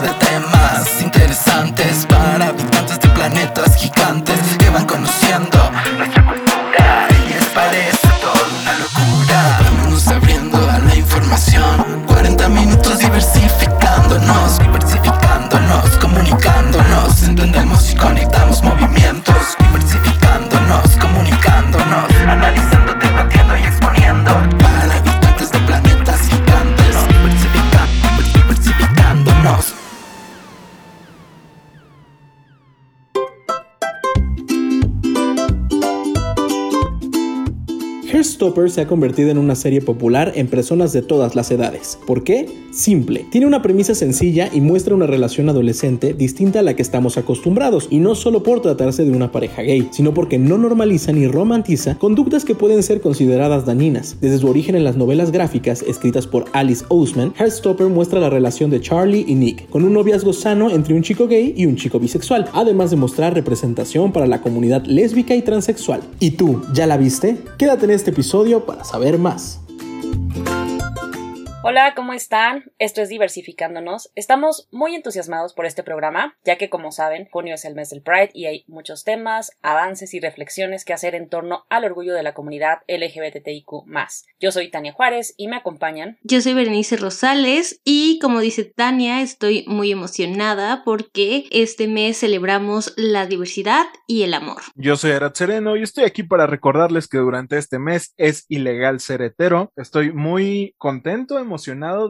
de Se ha convertido en una serie popular en personas de todas las edades. ¿Por qué? Simple. Tiene una premisa sencilla y muestra una relación adolescente distinta a la que estamos acostumbrados, y no solo por tratarse de una pareja gay, sino porque no normaliza ni romantiza conductas que pueden ser consideradas dañinas. Desde su origen en las novelas gráficas escritas por Alice Oseman, Hairstopper muestra la relación de Charlie y Nick, con un noviazgo sano entre un chico gay y un chico bisexual, además de mostrar representación para la comunidad lésbica y transexual. ¿Y tú, ya la viste? Quédate en este episodio para saber más. Hola, ¿cómo están? Esto es Diversificándonos. Estamos muy entusiasmados por este programa, ya que como saben, junio es el mes del Pride y hay muchos temas, avances y reflexiones que hacer en torno al orgullo de la comunidad LGBTIQ. Yo soy Tania Juárez y me acompañan. Yo soy Berenice Rosales y como dice Tania, estoy muy emocionada porque este mes celebramos la diversidad y el amor. Yo soy Arad Sereno y estoy aquí para recordarles que durante este mes es ilegal ser hetero. Estoy muy contento, emocionado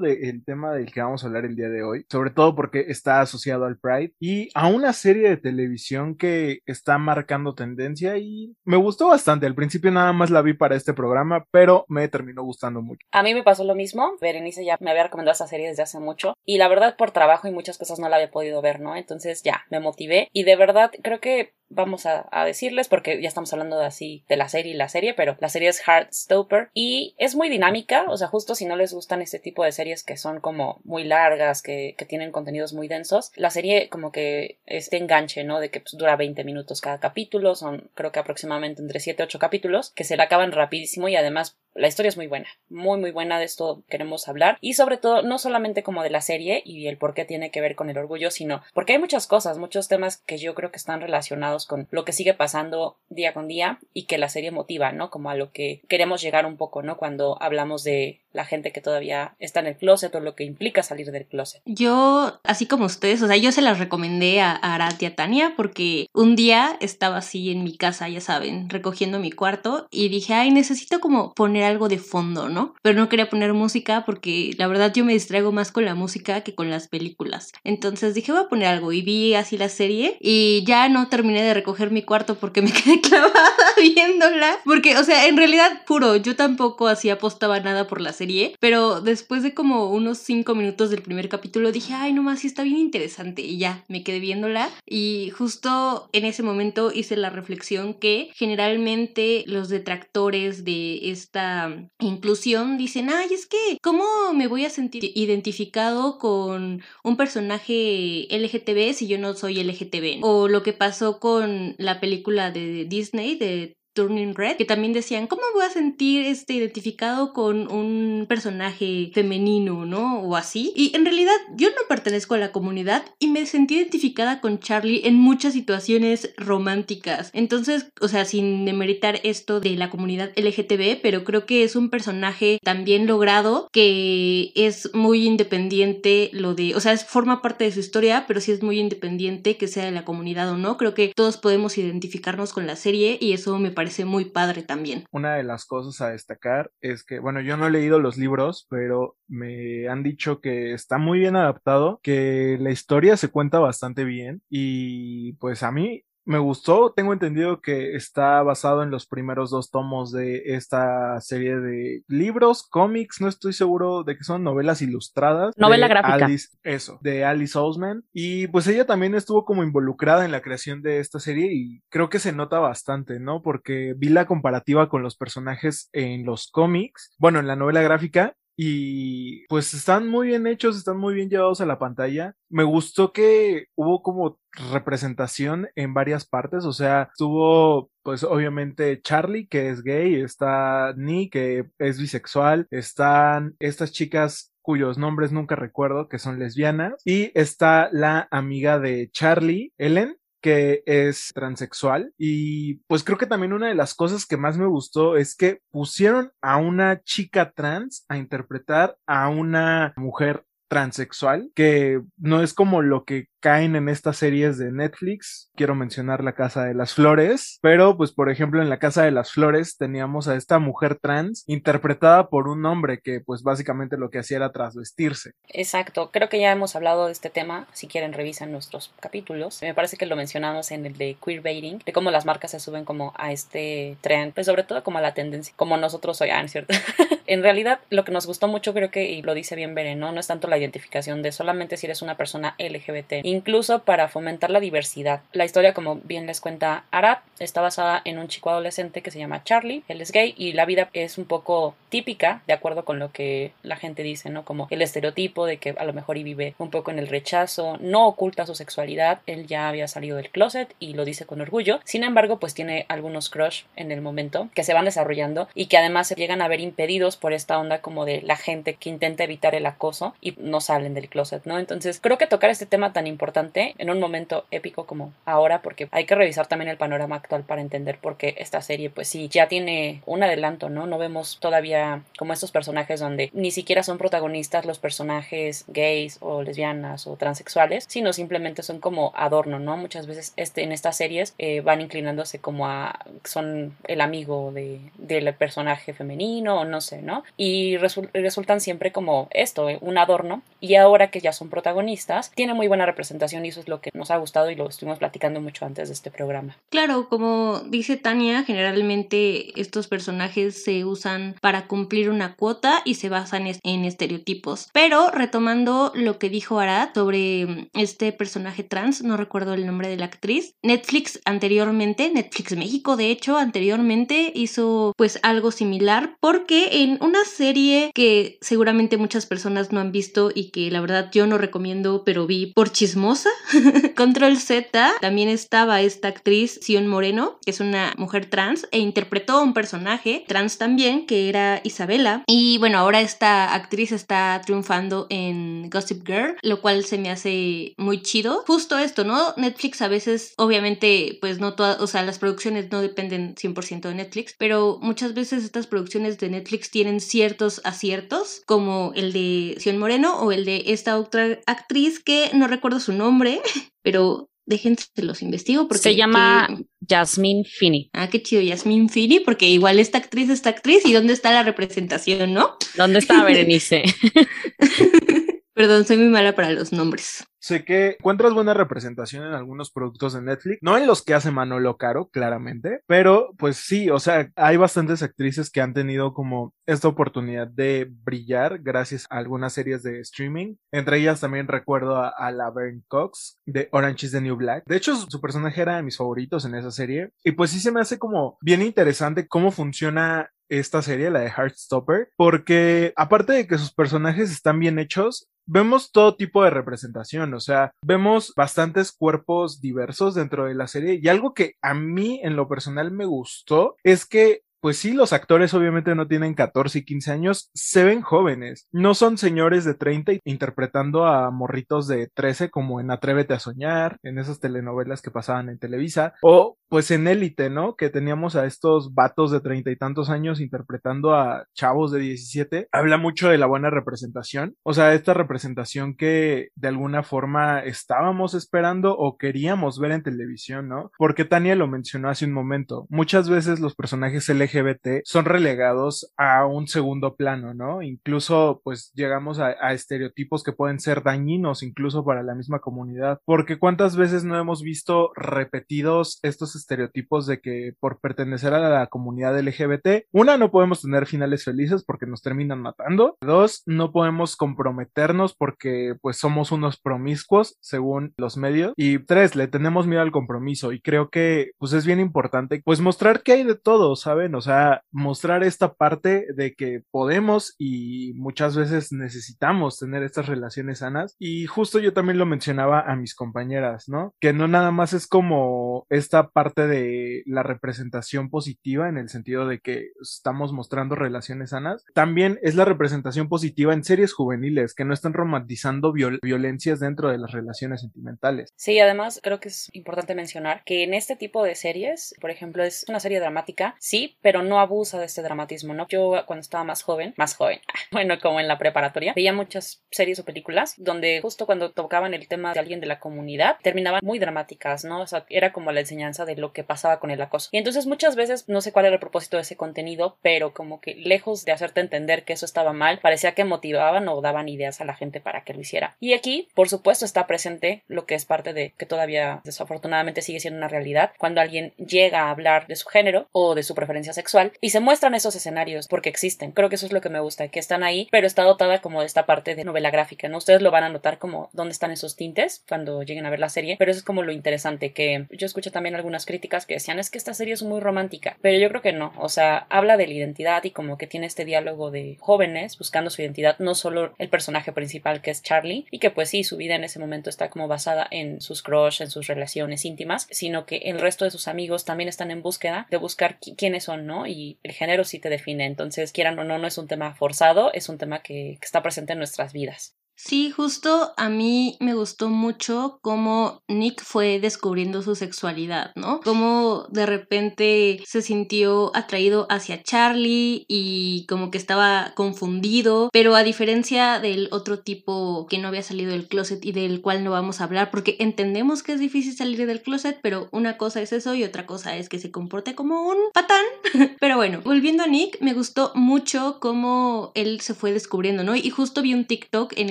del tema del que vamos a hablar el día de hoy, sobre todo porque está asociado al Pride y a una serie de televisión que está marcando tendencia y me gustó bastante. Al principio nada más la vi para este programa, pero me terminó gustando mucho. A mí me pasó lo mismo. Berenice ya me había recomendado esta serie desde hace mucho y la verdad por trabajo y muchas cosas no la había podido ver, ¿no? Entonces ya me motivé y de verdad creo que vamos a, a, decirles porque ya estamos hablando de así de la serie y la serie, pero la serie es Heartstopper y es muy dinámica, o sea, justo si no les gustan este tipo de series que son como muy largas, que, que tienen contenidos muy densos, la serie como que este enganche, ¿no? De que pues, dura 20 minutos cada capítulo, son creo que aproximadamente entre 7 8 capítulos, que se la acaban rapidísimo y además la historia es muy buena, muy muy buena, de esto queremos hablar y sobre todo no solamente como de la serie y el por qué tiene que ver con el orgullo, sino porque hay muchas cosas, muchos temas que yo creo que están relacionados con lo que sigue pasando día con día y que la serie motiva, ¿no? Como a lo que queremos llegar un poco, ¿no? Cuando hablamos de la gente que todavía está en el closet o lo que implica salir del closet. Yo, así como ustedes, o sea, yo se las recomendé a Arat y a Tania porque un día estaba así en mi casa, ya saben, recogiendo mi cuarto y dije, ay, necesito como poner algo de fondo, ¿no? Pero no quería poner música porque la verdad yo me distraigo más con la música que con las películas. Entonces dije, voy a poner algo y vi así la serie y ya no terminé de recoger mi cuarto porque me quedé clavada viéndola. Porque, o sea, en realidad, puro, yo tampoco así apostaba nada por la serie pero después de como unos cinco minutos del primer capítulo dije, ay, nomás sí está bien interesante y ya, me quedé viéndola y justo en ese momento hice la reflexión que generalmente los detractores de esta inclusión dicen, ay, es que, ¿cómo me voy a sentir identificado con un personaje LGTB si yo no soy LGTB? O lo que pasó con la película de Disney de Turning Red, que también decían, ¿cómo voy a sentir este, identificado con un personaje femenino, ¿no? O así. Y en realidad yo no pertenezco a la comunidad y me sentí identificada con Charlie en muchas situaciones románticas. Entonces, o sea, sin demeritar esto de la comunidad LGTB, pero creo que es un personaje también logrado que es muy independiente lo de, o sea, forma parte de su historia, pero sí es muy independiente que sea de la comunidad o no. Creo que todos podemos identificarnos con la serie y eso me parece parece muy padre también. Una de las cosas a destacar es que, bueno, yo no he leído los libros, pero me han dicho que está muy bien adaptado, que la historia se cuenta bastante bien y pues a mí me gustó, tengo entendido que está basado en los primeros dos tomos de esta serie de libros, cómics, no estoy seguro de que son novelas ilustradas. Novela gráfica. eso, de Alice Oseman. Y pues ella también estuvo como involucrada en la creación de esta serie y creo que se nota bastante, ¿no? Porque vi la comparativa con los personajes en los cómics, bueno, en la novela gráfica y pues están muy bien hechos, están muy bien llevados a la pantalla. Me gustó que hubo como representación en varias partes, o sea, estuvo pues obviamente Charlie que es gay, está Nick que es bisexual, están estas chicas cuyos nombres nunca recuerdo, que son lesbianas. Y está la amiga de Charlie, Ellen, que es transexual y pues creo que también una de las cosas que más me gustó es que pusieron a una chica trans a interpretar a una mujer transexual, que no es como lo que caen en estas series de Netflix. Quiero mencionar La Casa de las Flores, pero pues por ejemplo en La Casa de las Flores teníamos a esta mujer trans interpretada por un hombre que pues básicamente lo que hacía era trasvestirse. Exacto, creo que ya hemos hablado de este tema, si quieren revisan nuestros capítulos. Me parece que lo mencionamos en el de queerbaiting, de cómo las marcas se suben como a este trend, pues sobre todo como a la tendencia, como nosotros hoy, ah, ¿cierto? en realidad lo que nos gustó mucho creo que, y lo dice bien Beren, ¿no? No es tanto la identificación de solamente si eres una persona LGBT, incluso para fomentar la diversidad. La historia, como bien les cuenta Arad, está basada en un chico adolescente que se llama Charlie, él es gay y la vida es un poco típica, de acuerdo con lo que la gente dice, ¿no? Como el estereotipo de que a lo mejor y vive un poco en el rechazo, no oculta su sexualidad, él ya había salido del closet y lo dice con orgullo. Sin embargo, pues tiene algunos crush en el momento que se van desarrollando y que además se llegan a ver impedidos por esta onda como de la gente que intenta evitar el acoso y no salen del closet, ¿no? Entonces, creo que tocar este tema tan importante importante en un momento épico como ahora, porque hay que revisar también el panorama actual para entender por qué esta serie, pues sí, ya tiene un adelanto, ¿no? No vemos todavía como estos personajes donde ni siquiera son protagonistas los personajes gays o lesbianas o transexuales, sino simplemente son como adorno, ¿no? Muchas veces este, en estas series eh, van inclinándose como a son el amigo de, del personaje femenino o no sé, ¿no? Y resultan siempre como esto, eh, un adorno. Y ahora que ya son protagonistas, tiene muy buena representación y eso es lo que nos ha gustado y lo estuvimos platicando mucho antes de este programa. Claro, como dice Tania, generalmente estos personajes se usan para cumplir una cuota y se basan en estereotipos. Pero retomando lo que dijo Arad sobre este personaje trans, no recuerdo el nombre de la actriz, Netflix anteriormente, Netflix México de hecho anteriormente hizo pues algo similar porque en una serie que seguramente muchas personas no han visto y que la verdad yo no recomiendo pero vi por chismo Control Z también estaba esta actriz Sion Moreno, que es una mujer trans, e interpretó a un personaje trans también, que era Isabela. Y bueno, ahora esta actriz está triunfando en Gossip Girl, lo cual se me hace muy chido. Justo esto, ¿no? Netflix a veces, obviamente, pues no todas, o sea, las producciones no dependen 100% de Netflix, pero muchas veces estas producciones de Netflix tienen ciertos aciertos, como el de Sion Moreno o el de esta otra actriz que no recuerdo su nombre, pero déjense los investigo porque se llama Jasmine Finney. Ah, qué chido, Jasmine Finney, porque igual esta actriz, esta actriz, ¿y dónde está la representación, no? ¿Dónde está Berenice? Perdón, soy muy mala para los nombres. Sé que encuentras buena representación en algunos productos de Netflix, no en los que hace Manolo Caro, claramente, pero pues sí, o sea, hay bastantes actrices que han tenido como esta oportunidad de brillar gracias a algunas series de streaming. Entre ellas también recuerdo a, a Laverne Cox de Orange is the New Black. De hecho, su personaje era de mis favoritos en esa serie. Y pues sí se me hace como bien interesante cómo funciona esta serie, la de Heartstopper, porque aparte de que sus personajes están bien hechos, vemos todo tipo de representación, o sea, vemos bastantes cuerpos diversos dentro de la serie y algo que a mí en lo personal me gustó es que pues sí, los actores obviamente no tienen 14 y 15 años, se ven jóvenes. No son señores de 30 interpretando a morritos de 13 como en Atrévete a Soñar, en esas telenovelas que pasaban en Televisa, o pues en Élite, ¿no? Que teníamos a estos vatos de treinta y tantos años interpretando a chavos de 17. Habla mucho de la buena representación, o sea, esta representación que de alguna forma estábamos esperando o queríamos ver en televisión, ¿no? Porque Tania lo mencionó hace un momento, muchas veces los personajes LGBT son relegados a un segundo plano, ¿no? Incluso pues llegamos a, estereotipos que pueden ser dañinos incluso para la misma comunidad, porque cuántas veces no hemos visto repetidos estos estereotipos de que por pertenecer a la comunidad LGBT, una, no podemos tener finales felices porque nos terminan matando, dos, no podemos comprometernos porque pues somos unos promiscuos según los medios, y tres, le tenemos miedo al compromiso y creo que pues es bien importante pues mostrar que hay de todo, ¿saben? O sea, mostrar esta parte de que podemos y muchas veces necesitamos tener estas relaciones sanas. Y justo yo también lo mencionaba a mis compañeras, ¿no? Que no nada más es como esta parte parte de la representación positiva en el sentido de que estamos mostrando relaciones sanas, también es la representación positiva en series juveniles que no están romantizando violencias dentro de las relaciones sentimentales. Sí, además creo que es importante mencionar que en este tipo de series, por ejemplo, es una serie dramática, sí, pero no abusa de este dramatismo, ¿no? Yo cuando estaba más joven, más joven, bueno, como en la preparatoria, veía muchas series o películas donde justo cuando tocaban el tema de alguien de la comunidad, terminaban muy dramáticas, ¿no? O sea, era como la enseñanza de lo que pasaba con el acoso. Y entonces muchas veces, no sé cuál era el propósito de ese contenido, pero como que lejos de hacerte entender que eso estaba mal, parecía que motivaban o daban ideas a la gente para que lo hiciera. Y aquí, por supuesto, está presente lo que es parte de que todavía desafortunadamente sigue siendo una realidad, cuando alguien llega a hablar de su género o de su preferencia sexual y se muestran esos escenarios porque existen. Creo que eso es lo que me gusta, que están ahí, pero está dotada como de esta parte de novela gráfica, ¿no? Ustedes lo van a notar como dónde están esos tintes cuando lleguen a ver la serie, pero eso es como lo interesante, que yo escucho también algunas críticas que decían es que esta serie es muy romántica, pero yo creo que no, o sea, habla de la identidad y como que tiene este diálogo de jóvenes buscando su identidad, no solo el personaje principal que es Charlie, y que pues sí, su vida en ese momento está como basada en sus crush, en sus relaciones íntimas, sino que el resto de sus amigos también están en búsqueda de buscar quiénes son, ¿no? Y el género sí te define, entonces quieran o no, no es un tema forzado, es un tema que, que está presente en nuestras vidas. Sí, justo a mí me gustó mucho cómo Nick fue descubriendo su sexualidad, ¿no? Cómo de repente se sintió atraído hacia Charlie y como que estaba confundido, pero a diferencia del otro tipo que no había salido del closet y del cual no vamos a hablar, porque entendemos que es difícil salir del closet, pero una cosa es eso y otra cosa es que se comporte como un patán. pero bueno, volviendo a Nick, me gustó mucho cómo él se fue descubriendo, ¿no? Y justo vi un TikTok en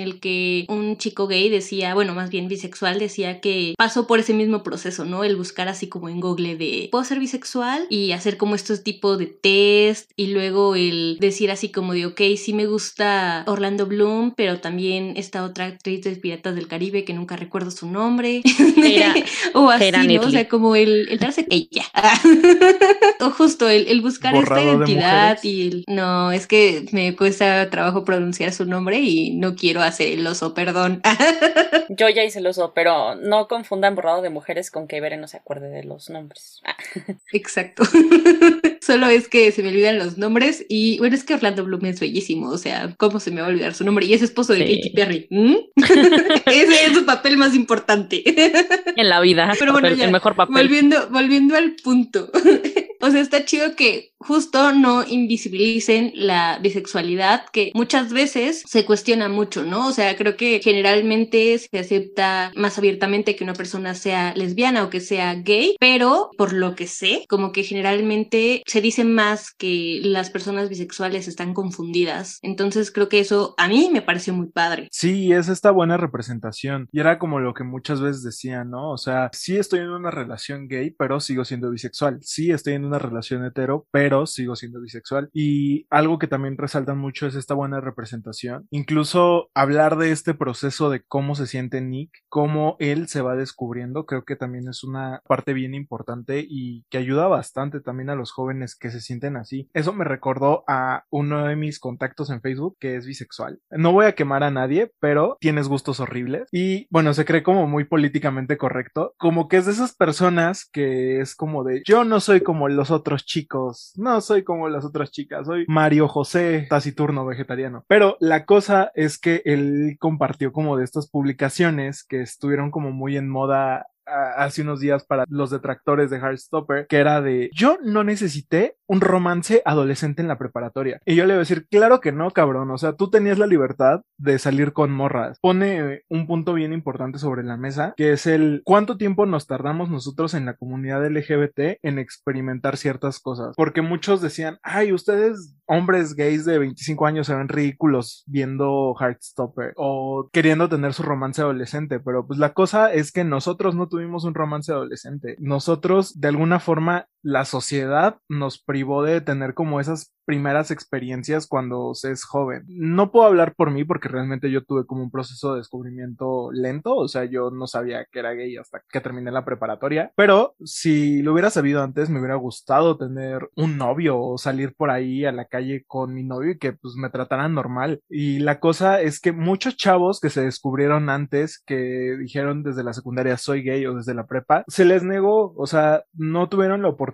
el que un chico gay decía, bueno, más bien bisexual, decía que pasó por ese mismo proceso, ¿no? El buscar así como en Google de, ¿puedo ser bisexual? Y hacer como estos tipos de test y luego el decir así como de, ok, sí me gusta Orlando Bloom, pero también esta otra actriz de Piratas del Caribe que nunca recuerdo su nombre. o así, ¿no? O sea, como el, el darse ella. o justo el, el buscar esta identidad y el, no, es que me cuesta trabajo pronunciar su nombre y no quiero hacer el oso, perdón. Yo ya hice el oso, pero no confundan borrado de mujeres con que Ibere no se acuerde de los nombres. Exacto. Solo es que se me olvidan los nombres y bueno, es que Orlando Bloom es bellísimo, o sea, ¿cómo se me va a olvidar su nombre? Y es esposo de Katy Perry. Ese es su papel más importante. En la vida. Pero bueno, el mejor papel. Volviendo, volviendo al punto. O sea, está chido que justo no invisibilicen la bisexualidad, que muchas veces se cuestiona mucho, ¿no? O sea, creo que generalmente se acepta más abiertamente que una persona sea lesbiana o que sea gay, pero por lo que sé, como que generalmente se dice más que las personas bisexuales están confundidas. Entonces creo que eso a mí me pareció muy padre. Sí, es esta buena representación. Y era como lo que muchas veces decían, ¿no? O sea, sí estoy en una relación gay, pero sigo siendo bisexual. Sí estoy en una relación hetero, pero sigo siendo bisexual. Y algo que también resaltan mucho es esta buena representación. Incluso hablar de este proceso de cómo se siente Nick, cómo él se va descubriendo, creo que también es una parte bien importante y que ayuda bastante también a los jóvenes que se sienten así. Eso me recordó a uno de mis contactos en Facebook que es bisexual. No voy a quemar a nadie, pero tienes gustos horribles y bueno, se cree como muy políticamente correcto, como que es de esas personas que es como de yo no soy como los otros chicos. No soy como las otras chicas, soy Mario José taciturno vegetariano. Pero la cosa es que compartió como de estas publicaciones que estuvieron como muy en moda hace unos días para los detractores de Heartstopper, que era de yo no necesité un romance adolescente en la preparatoria. Y yo le voy a decir, claro que no, cabrón. O sea, tú tenías la libertad de salir con morras. Pone un punto bien importante sobre la mesa, que es el cuánto tiempo nos tardamos nosotros en la comunidad LGBT en experimentar ciertas cosas. Porque muchos decían, ay, ustedes, hombres gays de 25 años, se ven ridículos viendo Heartstopper o queriendo tener su romance adolescente. Pero pues la cosa es que nosotros no tuvimos un romance adolescente. Nosotros, de alguna forma, la sociedad nos privó de tener como esas primeras experiencias cuando se es joven. No puedo hablar por mí porque realmente yo tuve como un proceso de descubrimiento lento, o sea, yo no sabía que era gay hasta que terminé la preparatoria, pero si lo hubiera sabido antes me hubiera gustado tener un novio o salir por ahí a la calle con mi novio y que pues me trataran normal. Y la cosa es que muchos chavos que se descubrieron antes, que dijeron desde la secundaria soy gay o desde la prepa, se les negó, o sea, no tuvieron la oportunidad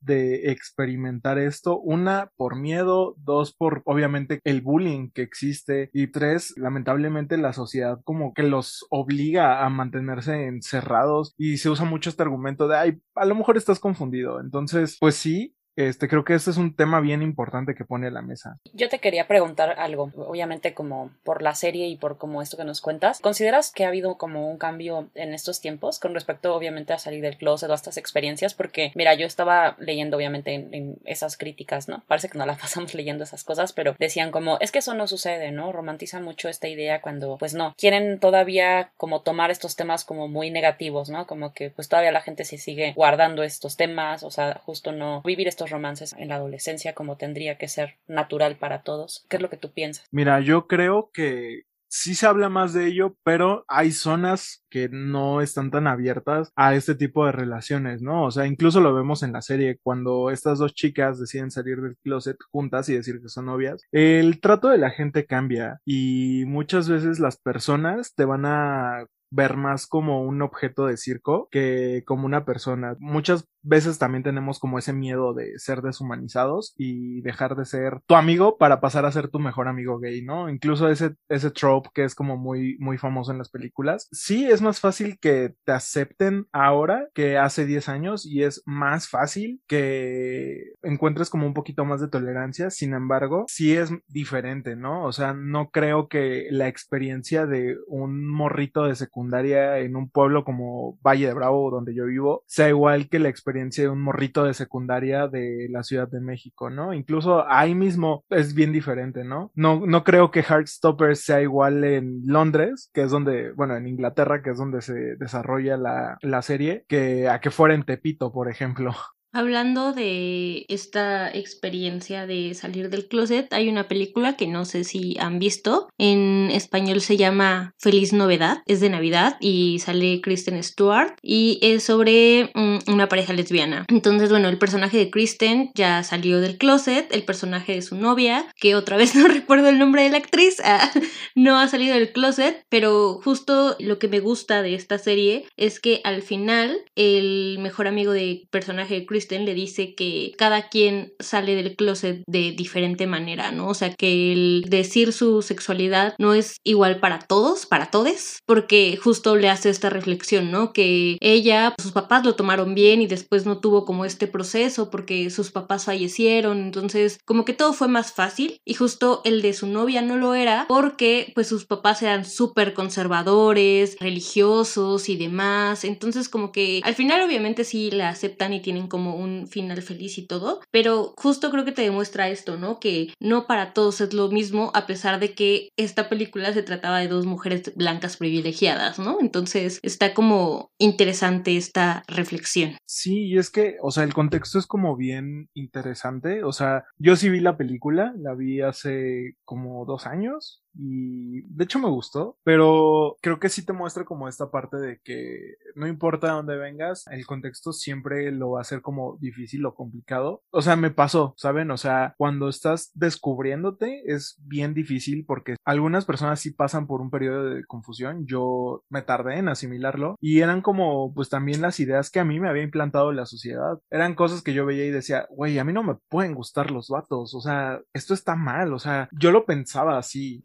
de experimentar esto. Una, por miedo, dos, por obviamente el bullying que existe y tres, lamentablemente la sociedad como que los obliga a mantenerse encerrados y se usa mucho este argumento de, ay, a lo mejor estás confundido. Entonces, pues sí, este, creo que este es un tema bien importante que pone a la mesa. Yo te quería preguntar algo, obviamente como por la serie y por como esto que nos cuentas, ¿consideras que ha habido como un cambio en estos tiempos con respecto obviamente a salir del closet o a estas experiencias? Porque mira, yo estaba leyendo obviamente en, esas críticas, ¿no? Parece que no la pasamos leyendo esas cosas, pero decían como, es que eso no sucede, ¿no? Romantizan mucho esta idea cuando pues no, quieren todavía como tomar estos temas como muy negativos, ¿no? Como que pues todavía la gente se sigue guardando estos temas, o sea, justo no vivir estos romances en la adolescencia como tendría que ser natural para todos. ¿Qué es lo que tú piensas? Mira, yo creo que sí se habla más de ello, pero hay zonas que no están tan abiertas a este tipo de relaciones, ¿no? O sea, incluso lo vemos en la serie cuando estas dos chicas deciden salir del closet juntas y decir que son novias. El trato de la gente cambia y muchas veces las personas te van a ver más como un objeto de circo que como una persona. Muchas veces también tenemos como ese miedo de ser deshumanizados y dejar de ser tu amigo para pasar a ser tu mejor amigo gay, ¿no? Incluso ese, ese trope que es como muy, muy famoso en las películas. Sí, es más fácil que te acepten ahora que hace 10 años y es más fácil que encuentres como un poquito más de tolerancia. Sin embargo, sí es diferente, ¿no? O sea, no creo que la experiencia de un morrito de secundaria en un pueblo como Valle de Bravo, donde yo vivo, sea igual que la experiencia experiencia de un morrito de secundaria de la Ciudad de México, ¿no? Incluso ahí mismo es bien diferente, ¿no? No, no creo que Heartstoppers sea igual en Londres, que es donde, bueno, en Inglaterra, que es donde se desarrolla la, la serie, que a que fuera en Tepito, por ejemplo. Hablando de esta experiencia de salir del closet, hay una película que no sé si han visto. En español se llama Feliz Novedad, es de Navidad y sale Kristen Stewart y es sobre mm, una pareja lesbiana. Entonces, bueno, el personaje de Kristen ya salió del closet, el personaje de su novia, que otra vez no recuerdo el nombre de la actriz, ah, no ha salido del closet, pero justo lo que me gusta de esta serie es que al final el mejor amigo de personaje de Kristen le dice que cada quien sale del closet de diferente manera, ¿no? O sea, que el decir su sexualidad no es igual para todos, para todes, porque justo le hace esta reflexión, ¿no? Que ella, sus papás lo tomaron bien y después no tuvo como este proceso porque sus papás fallecieron, entonces como que todo fue más fácil y justo el de su novia no lo era porque pues sus papás eran súper conservadores, religiosos y demás, entonces como que al final obviamente sí la aceptan y tienen como un final feliz y todo, pero justo creo que te demuestra esto, ¿no? Que no para todos es lo mismo, a pesar de que esta película se trataba de dos mujeres blancas privilegiadas, ¿no? Entonces está como interesante esta reflexión. Sí, y es que, o sea, el contexto es como bien interesante, o sea, yo sí vi la película, la vi hace como dos años, y de hecho me gustó, pero creo que sí te muestra como esta parte de que no importa dónde vengas, el contexto siempre lo va a hacer como difícil o complicado. O sea, me pasó, ¿saben? O sea, cuando estás descubriéndote es bien difícil porque algunas personas sí pasan por un periodo de confusión. Yo me tardé en asimilarlo y eran como pues también las ideas que a mí me había implantado la sociedad. Eran cosas que yo veía y decía, güey, a mí no me pueden gustar los vatos, o sea, esto está mal, o sea, yo lo pensaba así.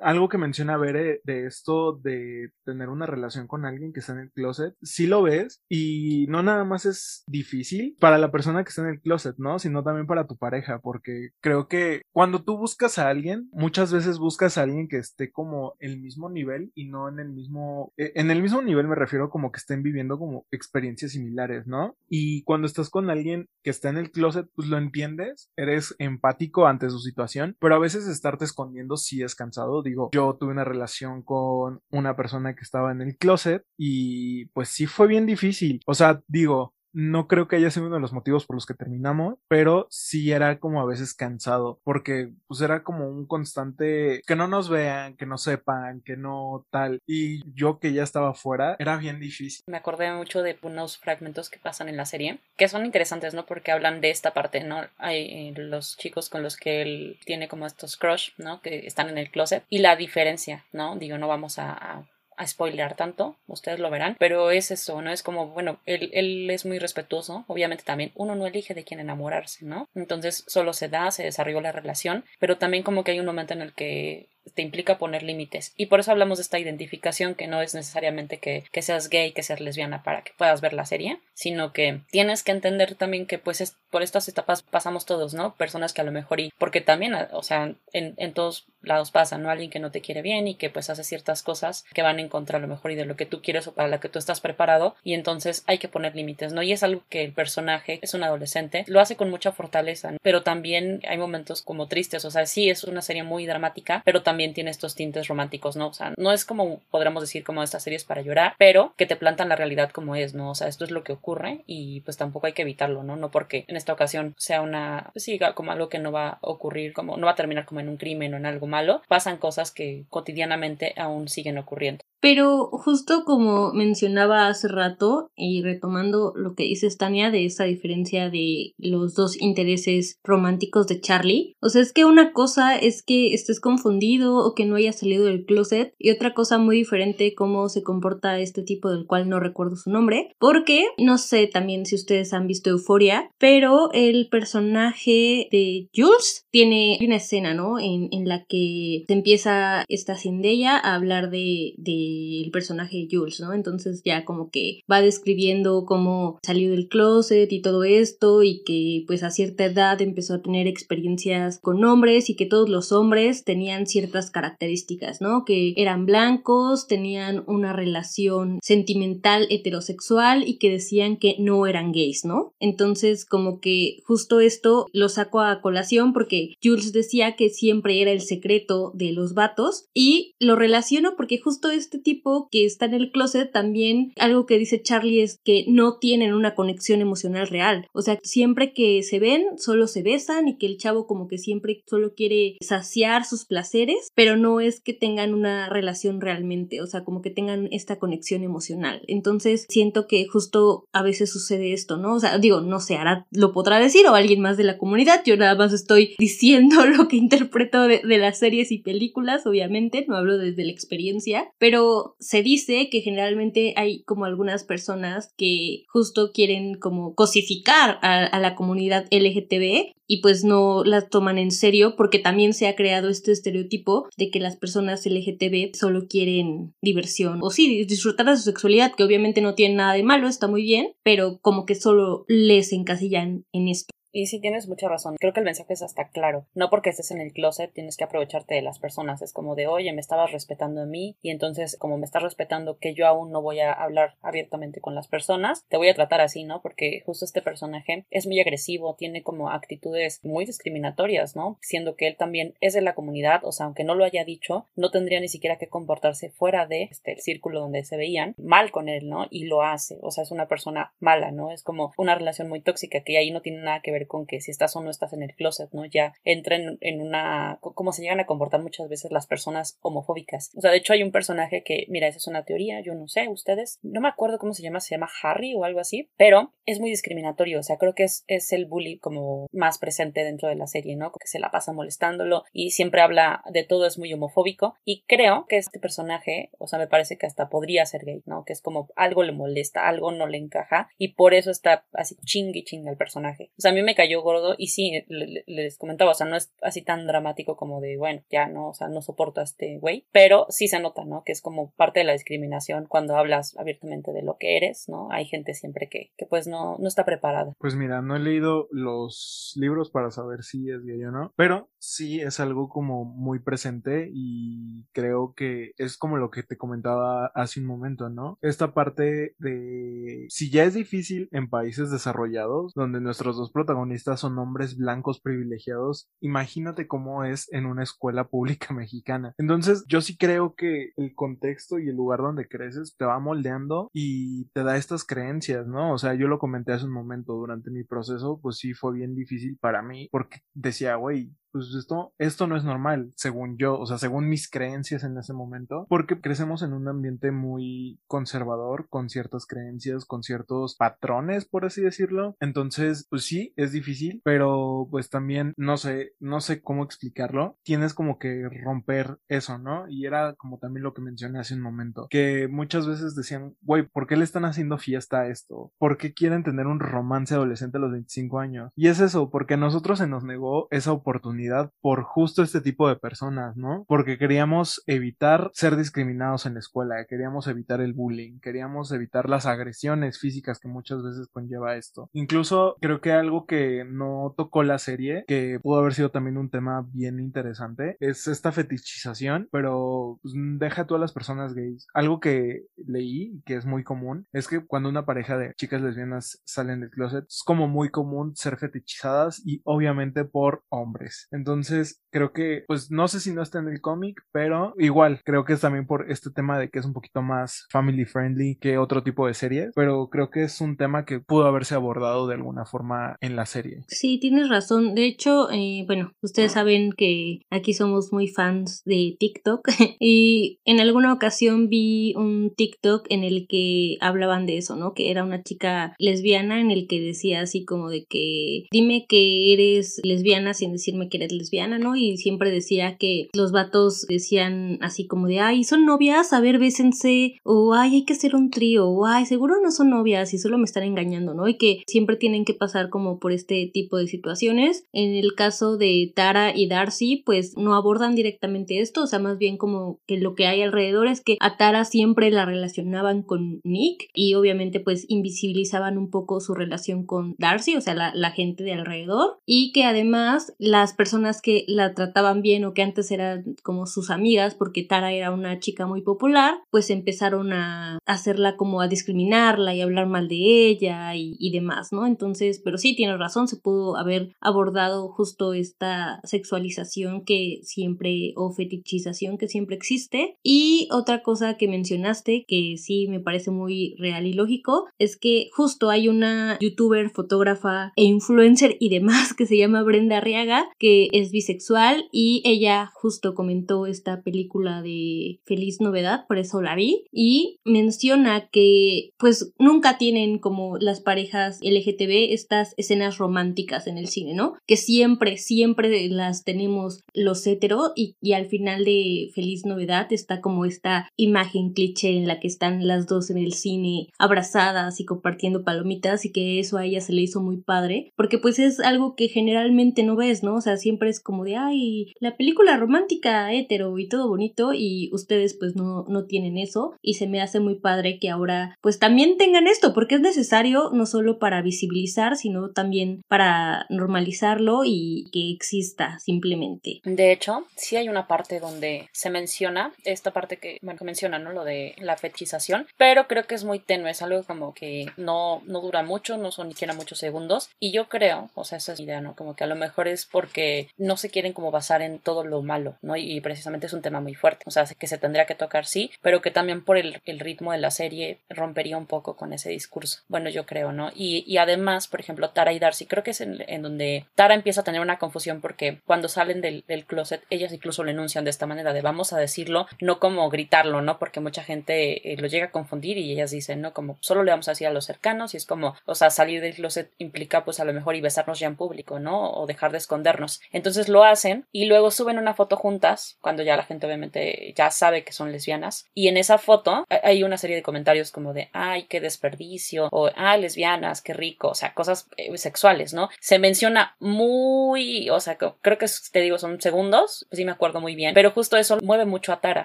Algo que menciona Bere de esto de tener una relación con alguien que está en el closet, sí lo ves y no nada más es difícil para la persona que está en el closet, ¿no? Sino también para tu pareja, porque creo que cuando tú buscas a alguien, muchas veces buscas a alguien que esté como el mismo nivel y no en el mismo, eh, en el mismo nivel me refiero como que estén viviendo como experiencias similares, ¿no? Y cuando estás con alguien que está en el closet, pues lo entiendes, eres empático ante su situación, pero a veces estarte escondiendo sí es cansado Digo, yo tuve una relación con una persona que estaba en el closet y pues sí fue bien difícil. O sea, digo, no creo que haya sido uno de los motivos por los que terminamos, pero sí era como a veces cansado, porque pues era como un constante que no nos vean, que no sepan, que no tal. Y yo que ya estaba fuera, era bien difícil. Me acordé mucho de unos fragmentos que pasan en la serie, que son interesantes, ¿no? Porque hablan de esta parte, ¿no? Hay eh, los chicos con los que él tiene como estos crush, ¿no? Que están en el closet. Y la diferencia, ¿no? Digo, no vamos a a spoilear tanto, ustedes lo verán, pero es eso, ¿no? Es como, bueno, él, él es muy respetuoso, obviamente también uno no elige de quién enamorarse, ¿no? Entonces solo se da, se desarrolló la relación, pero también como que hay un momento en el que te implica poner límites. Y por eso hablamos de esta identificación, que no es necesariamente que, que, seas gay, que seas lesbiana para que puedas ver la serie, sino que tienes que entender también que pues es, por estas etapas pasamos todos, ¿no? Personas que a lo mejor y porque también, o sea, en, en todos lados pasa, ¿no? Alguien que no te quiere bien y que pues hace ciertas cosas que van en contra a lo mejor y de lo que tú quieres o para la que tú estás preparado y entonces hay que poner límites, ¿no? Y es algo que el personaje es un adolescente, lo hace con mucha fortaleza, pero también hay momentos como tristes, o sea, sí es una serie muy dramática, pero también también tiene estos tintes románticos, ¿no? O sea, no es como, podríamos decir, como estas series para llorar, pero que te plantan la realidad como es, ¿no? O sea, esto es lo que ocurre y pues tampoco hay que evitarlo, ¿no? No porque en esta ocasión sea una, pues sí, como algo que no va a ocurrir, como no va a terminar como en un crimen o en algo malo, pasan cosas que cotidianamente aún siguen ocurriendo. Pero justo como mencionaba hace rato, y retomando lo que dice Tania de esa diferencia de los dos intereses románticos de Charlie, o sea, es que una cosa es que estés confundido o que no hayas salido del closet, y otra cosa muy diferente cómo se comporta este tipo del cual no recuerdo su nombre, porque no sé también si ustedes han visto Euforia, pero el personaje de Jules tiene una escena, ¿no? En, en la que se empieza esta Zendaya a hablar de, de personaje de Jules, ¿no? Entonces ya como que va describiendo cómo salió del closet y todo esto y que pues a cierta edad empezó a tener experiencias con hombres y que todos los hombres tenían ciertas características, ¿no? Que eran blancos, tenían una relación sentimental heterosexual y que decían que no eran gays, ¿no? Entonces como que justo esto lo saco a colación porque Jules decía que siempre era el secreto de los vatos y lo relaciono porque justo este tipo que está en el closet también algo que dice Charlie es que no tienen una conexión emocional real. O sea, siempre que se ven, solo se besan y que el chavo como que siempre solo quiere saciar sus placeres, pero no es que tengan una relación realmente, o sea, como que tengan esta conexión emocional. Entonces, siento que justo a veces sucede esto, ¿no? O sea, digo, no sé, ahora lo podrá decir o alguien más de la comunidad, yo nada más estoy diciendo lo que interpreto de, las series y películas, obviamente, no hablo desde la experiencia, pero se dice que generalmente hay como algunas personas que justo quieren como cosificar a, la comunidad LGTB y pues no las toman en serio porque también se ha creado este estereotipo de que las personas LGTB solo quieren diversión o sí, disfrutar de su sexualidad, que obviamente no tiene nada de malo, está muy bien, pero como que solo les encasillan en esto. Y sí tienes mucha razón. Creo que el mensaje es hasta claro. No porque estés en el closet tienes que aprovecharte de las personas. Es como de, oye, me estabas respetando a mí y entonces como me estás respetando que yo aún no voy a hablar abiertamente con las personas, te voy a tratar así, ¿no? Porque justo este personaje es muy agresivo, tiene como actitudes muy discriminatorias, ¿no? Siendo que él también es de la comunidad, o sea, aunque no lo haya dicho, no tendría ni siquiera que comportarse fuera de este el círculo donde se veían mal con él, ¿no? Y lo hace, o sea, es una persona mala, ¿no? Es como una relación muy tóxica que ahí no tiene nada que ver con que si estás o no estás en el closet, ¿no? Ya entren en una... como se llegan a comportar muchas veces las personas homofóbicas. O sea, de hecho hay un personaje que, mira, esa es una teoría, yo no sé, ustedes, no me acuerdo cómo se llama, se llama Harry o algo así, pero es muy discriminatorio, o sea, creo que es, es el bully como más presente dentro de la serie, ¿no? Que se la pasa molestándolo y siempre habla de todo, es muy homofóbico y creo que este personaje, o sea, me parece que hasta podría ser gay, ¿no? Que es como algo le molesta, algo no le encaja y por eso está así chingue chingue el personaje. O sea, a mí me cayó gordo y sí, les comentaba, o sea, no es así tan dramático como de, bueno, ya no, o sea, no soporto a este güey, pero sí se nota, ¿no? Que es como parte de la discriminación cuando hablas abiertamente de lo que eres, ¿no? Hay gente siempre que, que pues no, no está preparada. Pues mira, no he leído los libros para saber si es gay o no, pero sí es algo como muy presente y creo que es como lo que te comentaba hace un momento, ¿no? Esta parte de si ya es difícil en países desarrollados donde nuestros dos protagonistas son hombres blancos privilegiados, imagínate cómo es en una escuela pública mexicana. Entonces, yo sí creo que el contexto y el lugar donde creces te va moldeando y te da estas creencias, ¿no? O sea, yo lo comenté hace un momento durante mi proceso, pues sí fue bien difícil para mí porque decía, güey, pues esto, esto no es normal, según yo, o sea, según mis creencias en ese momento, porque crecemos en un ambiente muy conservador, con ciertas creencias, con ciertos patrones, por así decirlo. Entonces, pues sí, es difícil, pero pues también no sé, no sé cómo explicarlo. Tienes como que romper eso, ¿no? Y era como también lo que mencioné hace un momento, que muchas veces decían, güey, ¿por qué le están haciendo fiesta a esto? ¿Por qué quieren tener un romance adolescente a los 25 años? Y es eso, porque a nosotros se nos negó esa oportunidad por justo este tipo de personas, ¿no? Porque queríamos evitar ser discriminados en la escuela, queríamos evitar el bullying, queríamos evitar las agresiones físicas que muchas veces conlleva esto. Incluso creo que algo que no tocó la serie, que pudo haber sido también un tema bien interesante, es esta fetichización, pero pues, deja a todas las personas gays. Algo que leí, que es muy común, es que cuando una pareja de chicas lesbianas salen del closet, es como muy común ser fetichizadas y obviamente por hombres. Entonces, creo que, pues no sé si no está en el cómic, pero igual, creo que es también por este tema de que es un poquito más family friendly que otro tipo de series, pero creo que es un tema que pudo haberse abordado de alguna forma en la serie. Sí, tienes razón. De hecho, eh, bueno, ustedes saben que aquí somos muy fans de TikTok y en alguna ocasión vi un TikTok en el que hablaban de eso, ¿no? Que era una chica lesbiana en el que decía así como de que dime que eres lesbiana sin decirme que eres lesbiana, ¿no? Y siempre decía que los vatos decían así como de, ay, son novias, a ver, bésense, o ay, hay que hacer un trío, o ay, seguro no son novias y solo me están engañando, ¿no? Y que siempre tienen que pasar como por este tipo de situaciones. En el caso de Tara y Darcy, pues no abordan directamente esto, o sea, más bien como que lo que hay alrededor es que a Tara siempre la relacionaban con Nick y obviamente pues invisibilizaban un poco su relación con Darcy, o sea, la, la gente de alrededor, y que además las personas personas que la trataban bien o que antes eran como sus amigas porque Tara era una chica muy popular, pues empezaron a hacerla como a discriminarla y hablar mal de ella y, demás, ¿no? Entonces, pero sí, tiene razón, se pudo haber abordado justo esta sexualización que siempre o fetichización que siempre existe. Y otra cosa que mencionaste que sí me parece muy real y lógico es que justo hay una youtuber, fotógrafa e influencer y demás que se llama Brenda Arriaga que es bisexual y ella justo comentó esta película de Feliz Novedad, por eso la vi, y menciona que pues nunca tienen como las parejas LGTB estas escenas románticas en el cine, ¿no? Que siempre, siempre las tenemos los hetero y, y al final de Feliz Novedad está como esta imagen cliché en la que están las dos en el cine abrazadas y compartiendo palomitas y que eso a ella se le hizo muy padre porque pues es algo que generalmente no ves, ¿no? O sea, siempre es como de, ay, la película romántica hetero y todo bonito y ustedes pues no, no tienen eso y se me hace muy padre que ahora pues también tengan esto porque es necesario no solo para visibilizar sino también para normalizarlo y que exista simplemente. De hecho, sí hay una parte donde se menciona esta parte que, bueno, que menciona, ¿no? Lo de la fetichización, pero creo que es muy tenue, es algo como que no, no dura mucho, no son ni siquiera muchos segundos y yo creo, o sea, esa es mi idea, ¿no? Como que a lo mejor es porque no se quieren como basar en todo lo malo, ¿no? Y, precisamente es un tema muy fuerte, o sea, que se tendría que tocar sí, pero que también por el, ritmo de la serie rompería un poco con ese discurso. Bueno, yo creo, ¿no? Y, además, por ejemplo, Tara y Darcy, creo que es en, donde Tara empieza a tener una confusión porque cuando salen del, closet, ellas incluso lo enuncian de esta manera, de vamos a decirlo, no como gritarlo, ¿no? Porque mucha gente eh, lo llega a confundir y ellas dicen, ¿no? Como solo le vamos a decir a los cercanos y es como, o sea, salir del closet implica pues a lo mejor y besarnos ya en público, ¿no? O dejar de escondernos. Entonces lo hacen y luego suben una foto juntas, cuando ya la gente obviamente ya sabe que son lesbianas. Y en esa foto hay una serie de comentarios como de, ay, qué desperdicio, o, ay, lesbianas, qué rico, o sea, cosas eh, sexuales, ¿no? Se menciona muy, o sea, creo que te digo, son segundos, pues sí me acuerdo muy bien, pero justo eso mueve mucho a Tara,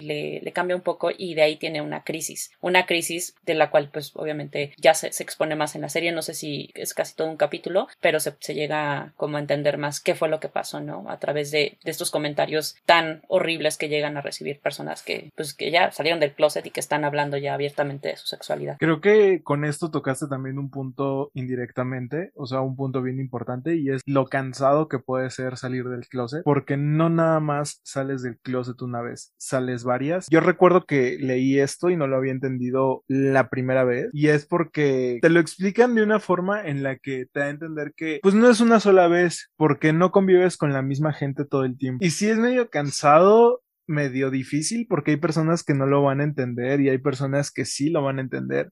le, le cambia un poco y de ahí tiene una crisis, una crisis de la cual pues obviamente ya se, se expone más en la serie, no sé si es casi todo un capítulo, pero se, se llega como a entender más qué fue lo que pasó A través de, de, estos comentarios tan horribles que llegan a recibir personas que, pues, que ya salieron del closet y que están hablando ya abiertamente de su sexualidad. Creo que con esto tocaste también un punto indirectamente, o sea, un punto bien importante y es lo cansado que puede ser salir del closet, porque no nada más sales del closet una vez, sales varias. Yo recuerdo que leí esto y no lo había entendido la primera vez y es porque te lo explican de una forma en la que te da a entender que pues no es una sola vez, porque no convives con la misma gente todo el tiempo. Y si es medio cansado, medio difícil porque hay personas que no lo van a entender y hay personas que sí lo van a entender.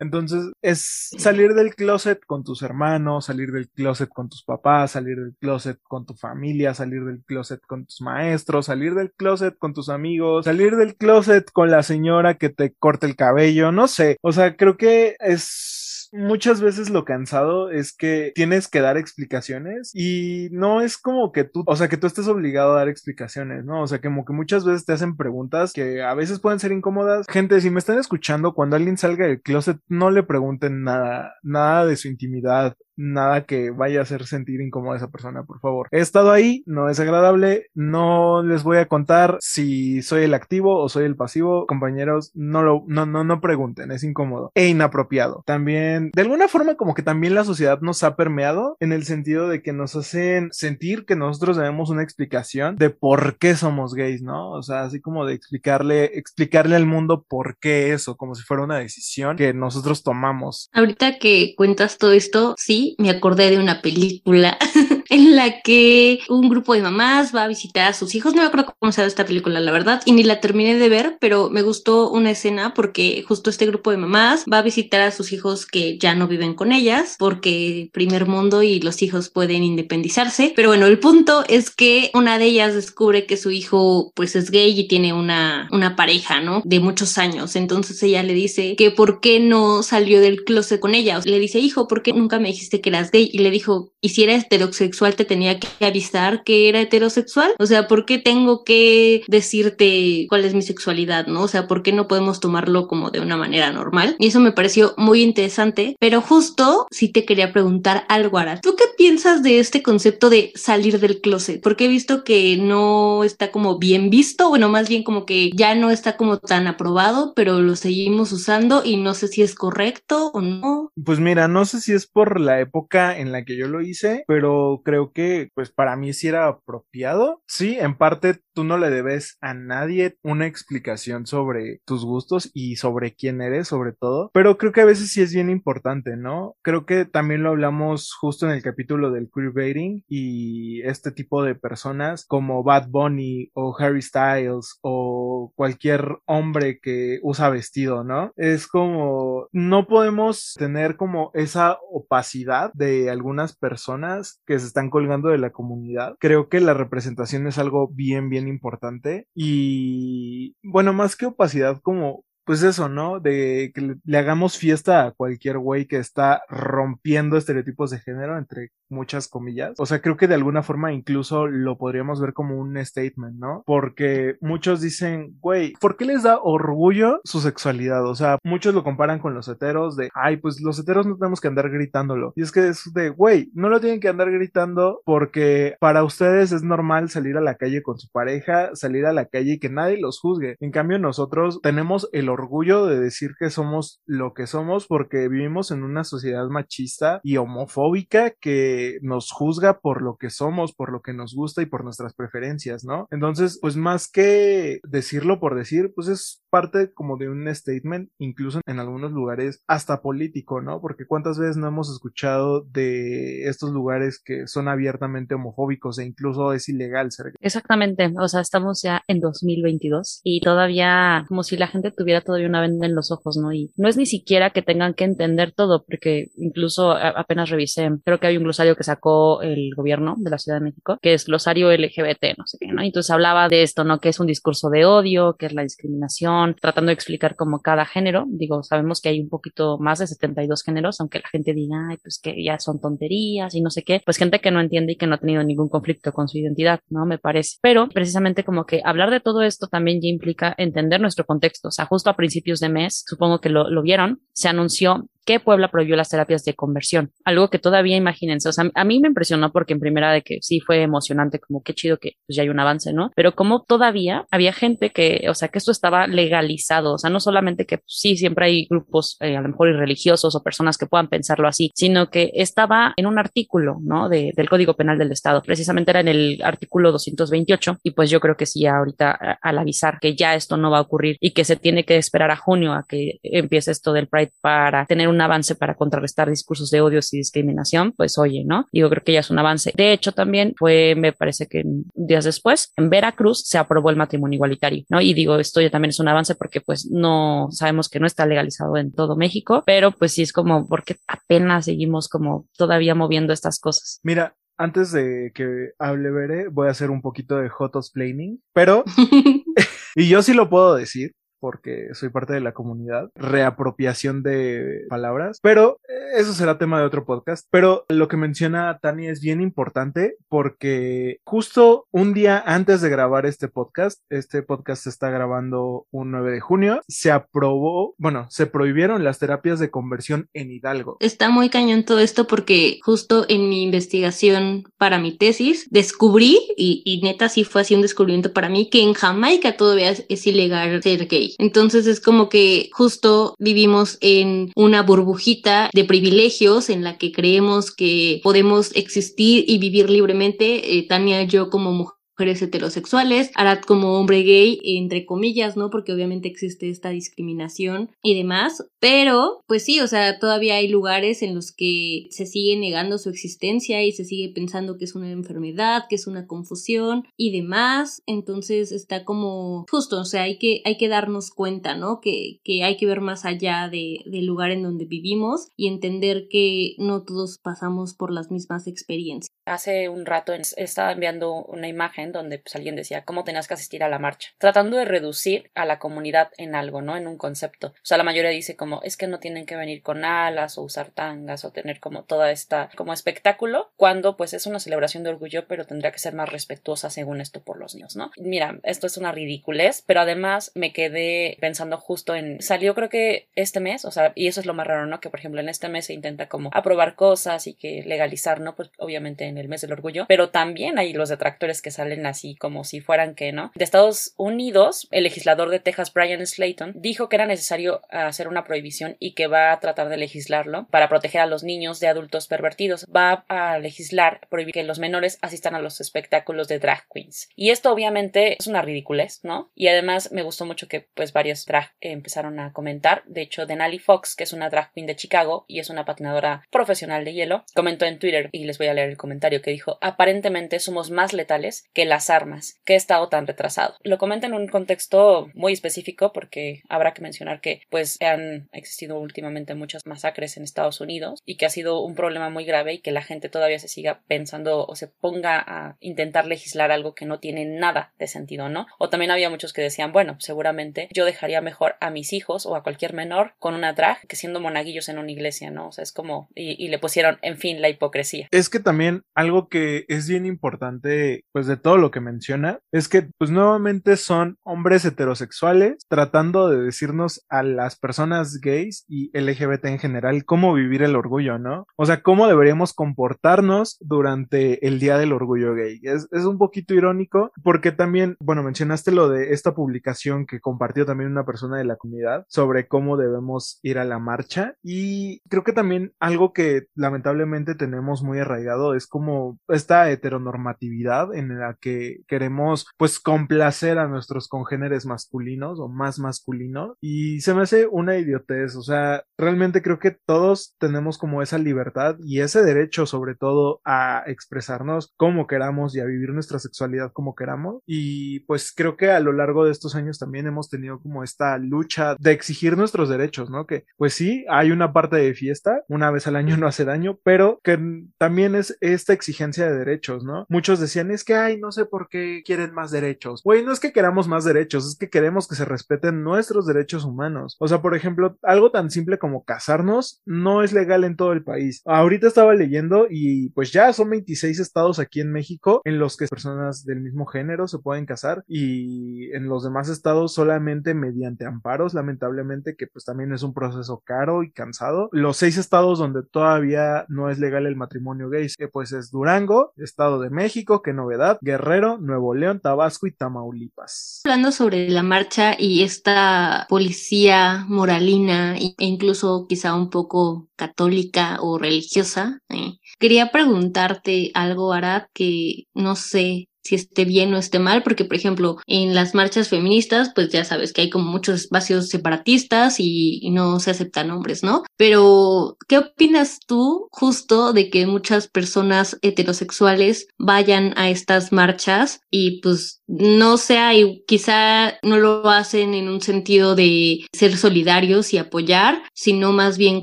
Entonces es salir del closet con tus hermanos, salir del closet con tus papás, salir del closet con tu familia, salir del closet con tus maestros, salir del closet con tus amigos, salir del closet con la señora que te corta el cabello, no sé. O sea, creo que es muchas veces lo cansado es que tienes que dar explicaciones y no es como que tú, o sea, que tú estés obligado a dar explicaciones, ¿no? O sea, como que muchas veces te hacen preguntas que a veces pueden ser incómodas. Gente, si me están escuchando, cuando alguien salga del closet, no le pregunten nada, nada de su intimidad nada que vaya a hacer sentir incómoda a esa persona, por favor. He estado ahí, no es agradable, no les voy a contar si soy el activo o soy el pasivo. Compañeros, no lo, no, no, no pregunten, es incómodo e inapropiado. También, de alguna forma, como que también la sociedad nos ha permeado en el sentido de que nos hacen sentir que nosotros debemos una explicación de por qué somos gays, ¿no? O sea, así como de explicarle, explicarle al mundo por qué eso, como si fuera una decisión que nosotros tomamos. Ahorita que cuentas todo esto, sí, me acordé de una película en la que un grupo de mamás va a visitar a sus hijos. No me acuerdo cómo se llama esta película, la verdad, y ni la terminé de ver, pero me gustó una escena porque justo este grupo de mamás va a visitar a sus hijos que ya no viven con ellas, porque primer mundo y los hijos pueden independizarse. Pero bueno, el punto es que una de ellas descubre que su hijo pues es gay y tiene una, una pareja, ¿no? De muchos años. Entonces ella le dice que por qué no salió del closet con ella. le dice, hijo, ¿por qué nunca me dijiste que eras gay? Y le dijo, y si eres heterosexual, te tenía que avisar que era heterosexual. O sea, ¿por qué tengo que decirte cuál es mi sexualidad, no? O sea, ¿por qué no podemos tomarlo como de una manera normal? Y eso me pareció muy interesante, pero justo si te quería preguntar algo, Ara. ¿Tú qué piensas de este concepto de salir del closet? Porque he visto que no está como bien visto, bueno, más bien como que ya no está como tan aprobado, pero lo seguimos usando y no sé si es correcto o no. Pues mira, no sé si es por la época en la que yo lo hice, pero creo que pues para mí sí era apropiado. Sí, en parte tú no le debes a nadie una explicación sobre tus gustos y sobre quién eres sobre todo, pero creo que a veces sí es bien importante, ¿no? Creo que también lo hablamos justo en el capítulo del queerbaiting y este tipo de personas como Bad Bunny o Harry Styles o cualquier hombre que usa vestido, ¿no? Es como no podemos tener como esa opacidad de algunas personas que se están están colgando de la comunidad. Creo que la representación es algo bien, bien importante. Y bueno, más que opacidad, como pues eso, ¿no? De que le, hagamos fiesta a cualquier güey que está rompiendo estereotipos de género, entre muchas comillas. O sea, creo que de alguna forma incluso lo podríamos ver como un statement, ¿no? Porque muchos dicen, güey, ¿por qué les da orgullo su sexualidad? O sea, muchos lo comparan con los heteros de, ay, pues los heteros no tenemos que andar gritándolo. Y es que es de, güey, no lo tienen que andar gritando porque para ustedes es normal salir a la calle con su pareja, salir a la calle y que nadie los juzgue. En cambio, nosotros tenemos el orgullo de decir que somos lo que somos porque vivimos en una sociedad machista y homofóbica que nos juzga por lo que somos, por lo que nos gusta y por nuestras preferencias, ¿no? Entonces, pues más que decirlo por decir, pues es parte como de un statement, incluso en algunos lugares hasta político, ¿no? Porque cuántas veces no hemos escuchado de estos lugares que son abiertamente homofóbicos e incluso es ilegal ser Exactamente, o sea, estamos ya en 2022 y todavía como si la gente tuviera todavía una venda en los ojos, ¿no? Y no es ni siquiera que tengan que entender todo, porque incluso apenas revisé, creo que hay un glosario que sacó el gobierno de la Ciudad de México, que es glosario LGBT, no sé qué, ¿no? Entonces hablaba de esto, ¿no? Que es un discurso de odio, que es la discriminación, tratando de explicar como cada género, digo, sabemos que hay un poquito más de 72 géneros, aunque la gente diga, ay, pues que ya son tonterías y no sé qué, pues gente que no entiende y que no ha tenido ningún conflicto con su identidad, ¿no? Me parece. Pero precisamente como que hablar de todo esto también ya implica entender nuestro contexto, o sea, justo a principios de mes, supongo que lo, lo vieron, se anunció que Puebla prohibió las terapias de conversión, algo que todavía imagínense, o sea, a mí me impresionó porque en primera de que sí fue emocionante, como qué chido que pues, ya hay un avance, ¿no? Pero como todavía había gente que, o sea, que esto estaba legalizado, o sea, no solamente que pues, sí, siempre hay grupos eh, a lo mejor irreligiosos o personas que puedan pensarlo así, sino que estaba en un artículo, ¿no? De, del Código Penal del Estado, precisamente era en el artículo 228 y pues yo creo que sí, ahorita al avisar que ya esto no va a ocurrir y que se tiene que esperar a junio a que empiece esto del Pride para tener un avance para contrarrestar discursos de odios y discriminación, pues oye, ¿no? Digo, creo que ya es un avance. De hecho, también fue, me parece que días después, en Veracruz se aprobó el matrimonio igualitario, ¿no? Y digo, esto ya también es un avance porque pues no sabemos que no está legalizado en todo México, pero pues sí es como porque apenas seguimos como todavía moviendo estas cosas. Mira, antes de que hable Bere, voy a hacer un poquito de hot planning, pero, y yo sí lo puedo decir, porque soy parte de la comunidad, reapropiación de palabras, pero eh, eso será tema de otro podcast. Pero lo que menciona Tani es bien importante porque justo un día antes de grabar este podcast, este podcast se está grabando un 9 de junio, se aprobó, bueno, se prohibieron las terapias de conversión en Hidalgo. Está muy cañón todo esto porque justo en mi investigación para mi tesis descubrí, y, neta sí fue así un descubrimiento para mí, que en Jamaica todavía es ilegal ser gay. Entonces es como que justo vivimos en una burbujita de privilegios en la que creemos que podemos existir y vivir libremente. Eh, Tania, yo como mujer mujeres heterosexuales, Arad como hombre gay, entre comillas, ¿no? Porque obviamente existe esta discriminación y demás. Pero, pues sí, o sea, todavía hay lugares en los que se sigue negando su existencia y se sigue pensando que es una enfermedad, que es una confusión y demás. Entonces está como justo, o sea, hay que, hay que darnos cuenta, ¿no? Que, que hay que ver más allá de, del lugar en donde vivimos y entender que no todos pasamos por las mismas experiencias. Hace un rato estaba enviando una imagen donde pues, alguien decía cómo tenías que asistir a la marcha, tratando de reducir a la comunidad en algo, ¿no? En un concepto. O sea, la mayoría dice como es que no tienen que venir con alas o usar tangas o tener como toda esta como espectáculo, cuando pues es una celebración de orgullo, pero tendría que ser más respetuosa según esto por los niños, ¿no? Mira, esto es una ridiculez, pero además me quedé pensando justo en salió creo que este mes, o sea, y eso es lo más raro, ¿no? Que por ejemplo en este mes se intenta como aprobar cosas y que legalizar, ¿no? Pues obviamente en el mes del orgullo, pero también hay los detractores que salen así como si fueran que, ¿no? De Estados Unidos, el legislador de Texas, Brian Slayton, dijo que era necesario hacer una prohibición y que va a tratar de legislarlo para proteger a los niños de adultos pervertidos. Va a legislar prohibir que los menores asistan a los espectáculos de drag queens. Y esto obviamente es una ridiculez, ¿no? Y además me gustó mucho que pues varios drag empezaron a comentar. De hecho, Denali Fox, que es una drag queen de Chicago y es una patinadora profesional de hielo, comentó en Twitter y les voy a leer el comentario que dijo aparentemente somos más letales que las armas que he estado tan retrasado. Lo comenta en un contexto muy específico porque habrá que mencionar que pues han existido últimamente muchas masacres en Estados Unidos y que ha sido un problema muy grave y que la gente todavía se siga pensando o se ponga a intentar legislar algo que no tiene nada de sentido, ¿no? O también había muchos que decían, bueno, seguramente yo dejaría mejor a mis hijos o a cualquier menor con una drag que siendo monaguillos en una iglesia, ¿no? O sea, es como y, y le pusieron, en fin, la hipocresía. Es que también algo que es bien importante, pues de todo lo que menciona, es que pues nuevamente son hombres heterosexuales tratando de decirnos a las personas gays y LGBT en general cómo vivir el orgullo, ¿no? O sea, cómo deberíamos comportarnos durante el Día del Orgullo Gay. Es, es un poquito irónico porque también, bueno, mencionaste lo de esta publicación que compartió también una persona de la comunidad sobre cómo debemos ir a la marcha y creo que también algo que lamentablemente tenemos muy arraigado es como esta heteronormatividad en la que queremos pues complacer a nuestros congéneres masculinos o más masculinos y se me hace una idiotez, o sea, realmente creo que todos tenemos como esa libertad y ese derecho sobre todo a expresarnos como queramos y a vivir nuestra sexualidad como queramos y pues creo que a lo largo de estos años también hemos tenido como esta lucha de exigir nuestros derechos, ¿no? Que pues sí, hay una parte de fiesta, una vez al año no hace daño, pero que también es esta exigencia de derechos, ¿no? Muchos decían es que, ay, no no sé por qué quieren más derechos. Güey, no es que queramos más derechos, es que queremos que se respeten nuestros derechos humanos. O sea, por ejemplo, algo tan simple como casarnos no es legal en todo el país. Ahorita estaba leyendo y pues ya son 26 estados aquí en México en los que personas del mismo género se pueden casar y en los demás estados solamente mediante amparos, lamentablemente que pues también es un proceso caro y cansado. Los seis estados donde todavía no es legal el matrimonio gay, eh, pues es Durango, Estado de México, qué novedad, Guerrero, Nuevo León, Tabasco y Tamaulipas. Hablando sobre la marcha y esta policía moralina e incluso quizá un poco católica o religiosa, eh, quería preguntarte algo, Arad, que no sé si esté bien o esté mal, porque por ejemplo en las marchas feministas, pues ya sabes que hay como muchos espacios separatistas y, no se aceptan hombres, ¿no? Pero, ¿qué opinas tú justo de que muchas personas heterosexuales vayan a estas marchas y pues no sea, y quizá no lo hacen en un sentido de ser solidarios y apoyar, sino más bien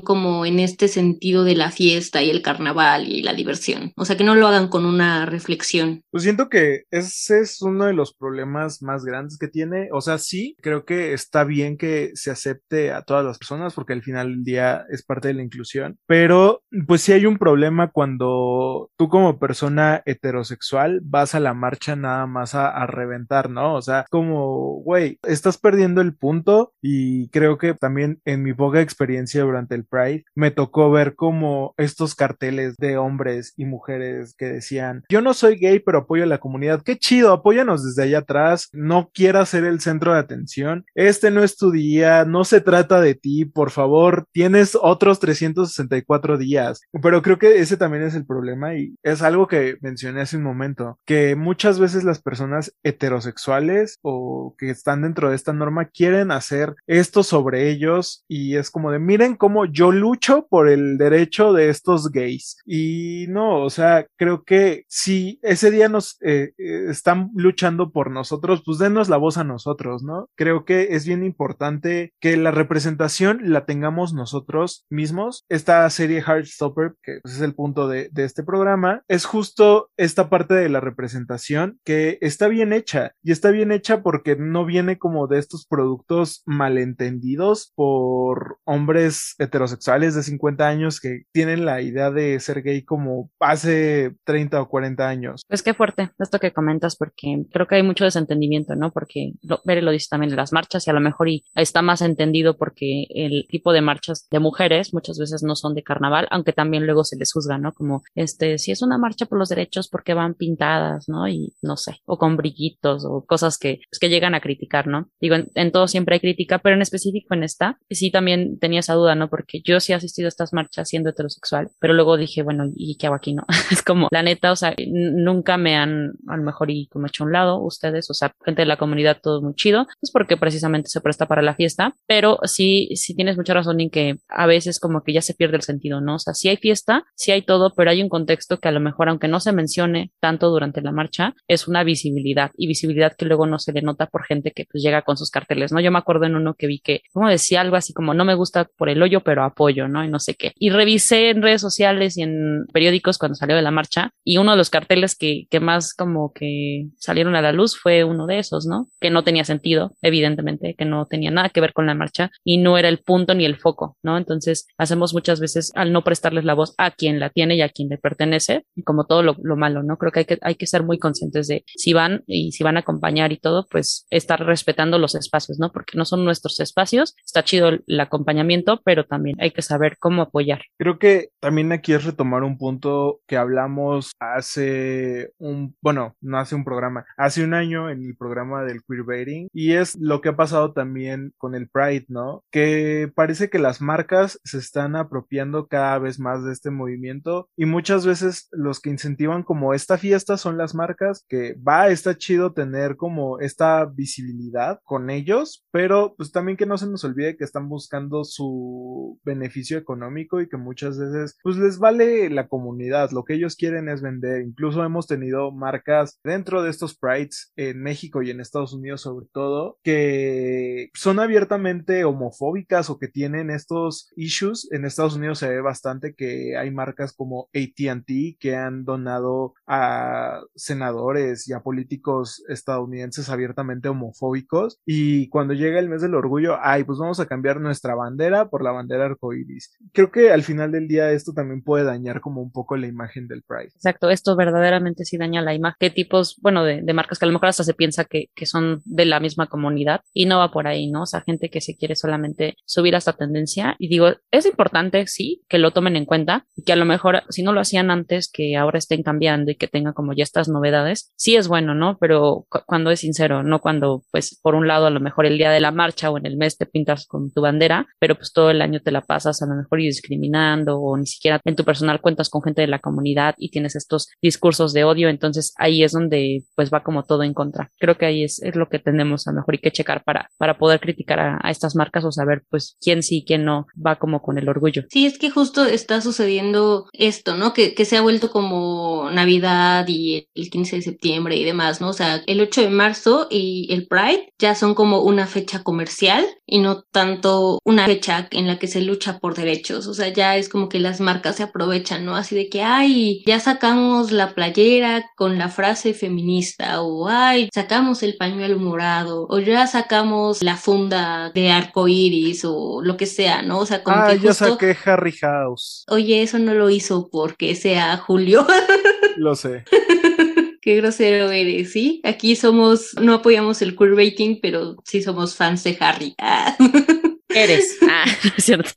como en este sentido de la fiesta y el carnaval y la diversión. O sea, que no lo hagan con una reflexión. Pues siento que ese es uno de los problemas más grandes que tiene. O sea, sí, creo que está bien que se acepte a todas las personas porque al final del día es parte de la inclusión, pero pues sí hay un problema cuando tú como persona heterosexual vas a la marcha nada más a, a reventar, ¿no? O sea, como, güey, estás perdiendo el punto y creo que también en mi poca experiencia durante el Pride me tocó ver como estos carteles de hombres y mujeres que decían, yo no soy gay, pero apoyo a la comunidad. Qué chido, apóyanos desde allá atrás, no quieras ser el centro de atención. Este no es tu día, no se trata de ti, por favor, tienes otros 364 días. Pero creo que ese también es el problema y es algo que mencioné hace un momento, que muchas veces las personas heterosexuales o que están dentro de esta norma quieren hacer esto sobre ellos y es como de miren cómo yo lucho por el derecho de estos gays y no, o sea, creo que si ese día nos eh, eh, están luchando por nosotros, pues denos la voz a nosotros, ¿no? Creo que es bien importante que la representación la tengamos nosotros mismos. Esta serie Heartstopper, que pues, es el punto de, este programa, es justo esta parte de la representación que está bien hecha y está bien hecha porque no viene como de estos productos malentendidos por hombres heterosexuales de 50 años que tienen la idea de ser gay como hace 30 o 40 años. Pues qué fuerte que comentas porque creo que hay mucho desentendimiento, ¿no? Porque lo, lo dice también de las marchas y a lo mejor y está más entendido porque el tipo de marchas de mujeres muchas veces no son de carnaval, aunque también luego se les juzga, ¿no? Como este, si es una marcha por los derechos porque van pintadas, ¿no? Y no sé, o con brillitos o cosas que, pues, que llegan a criticar, ¿no? Digo, en, todo siempre hay crítica, pero en específico en esta, sí también tenía esa duda, ¿no? Porque yo sí he asistido a estas marchas siendo heterosexual, pero luego dije, bueno, ¿y qué hago aquí, no? es como, la neta, o sea, nunca me han, a lo mejor, y como hecho a un lado, ustedes, o sea, gente de la comunidad, todo muy chido, pues porque precisamente se presta para la fiesta, pero sí, sí tienes mucha razón en que a veces como que ya se pierde el sentido, ¿no? O sea, sí hay fiesta, sí hay todo, pero hay un contexto que a lo mejor, aunque no se mencione tanto durante la marcha, es una visibilidad y visibilidad que luego no se le nota por gente que pues llega con sus carteles, ¿no? Yo me acuerdo en uno que vi que, como decía algo así como, no me gusta por el hoyo, pero apoyo, ¿no? Y no sé qué. Y revisé en redes sociales y en periódicos cuando salió de la marcha y uno de los carteles que, que más como que salieron a la luz fue uno de esos, ¿no? Que no tenía sentido, evidentemente, que no tenía nada que ver con la marcha y no era el punto ni el foco, ¿no? Entonces hacemos muchas veces al no prestarles la voz a quien la tiene y a quien le pertenece, como todo lo, lo malo, ¿no? Creo que hay que, hay que ser muy conscientes de si van y si van a acompañar y todo, pues estar respetando los espacios, ¿no? Porque no son nuestros espacios, está chido el acompañamiento, pero también hay que saber cómo apoyar. Creo que también aquí es retomar un punto que hablamos hace un, bueno, no hace un programa, hace un año en el programa del queerbaiting y es lo que ha pasado también con el Pride, ¿no? Que parece que las marcas se están apropiando cada vez más de este movimiento y muchas veces los que incentivan como esta fiesta son las marcas que va, está chido tener como esta visibilidad con ellos, pero pues también que no se nos olvide que están buscando su beneficio económico y que muchas veces pues les vale la comunidad, lo que ellos quieren es vender, incluso hemos tenido marcas dentro de estos prides en México y en Estados Unidos sobre todo que son abiertamente homofóbicas o que tienen estos issues. En Estados Unidos se ve bastante que hay marcas como ATT que han donado a senadores y a políticos estadounidenses abiertamente homofóbicos y cuando llega el mes del orgullo, ay, pues vamos a cambiar nuestra bandera por la bandera arcoíris. Creo que al final del día esto también puede dañar como un poco la imagen del Pride. Exacto, esto verdaderamente sí daña la imagen. ¿Qué tipos, bueno, de, de marcas que a lo mejor hasta se piensa que, que, son de la misma comunidad y no va por ahí, ¿no? O sea, gente que se quiere solamente subir a esta tendencia. Y digo, es importante, sí, que lo tomen en cuenta y que a lo mejor, si no lo hacían antes, que ahora estén cambiando y que tengan como ya estas novedades, sí es bueno, ¿no? Pero cu cuando es sincero, no cuando, pues, por un lado, a lo mejor el día de la marcha o en el mes te pintas con tu bandera, pero pues todo el año te la pasas a lo mejor y discriminando o ni siquiera en tu personal cuentas con gente de la comunidad y tienes estos discursos de odio, entonces ahí es donde pues va como todo en contra. Creo que ahí es, es lo que tenemos a lo mejor y que checar para, para poder criticar a, a, estas marcas o saber pues quién sí quién no va como con el orgullo. Sí, es que justo está sucediendo esto, ¿no? Que, que se ha vuelto como Navidad y el 15 de septiembre y demás, ¿no? O sea, el 8 de marzo y el Pride ya son como una fecha comercial y no tanto una fecha en la que se lucha por derechos. O sea, ya es como que las marcas se aprovechan, ¿no? Así de que, ay, ya sacamos la playera con la frase feminista o, ay, sacamos el pañuelo morado o ya sacamos la funda de arco iris o lo que sea, ¿no? O sea, como ah, que ya justo... saqué Harry House. Oye, eso no lo hizo porque sea Julio. lo sé. Qué grosero eres, ¿sí? Aquí somos, no apoyamos el queerbaiting, pero sí somos fans de Harry. Ah. Eres. Ah, es cierto.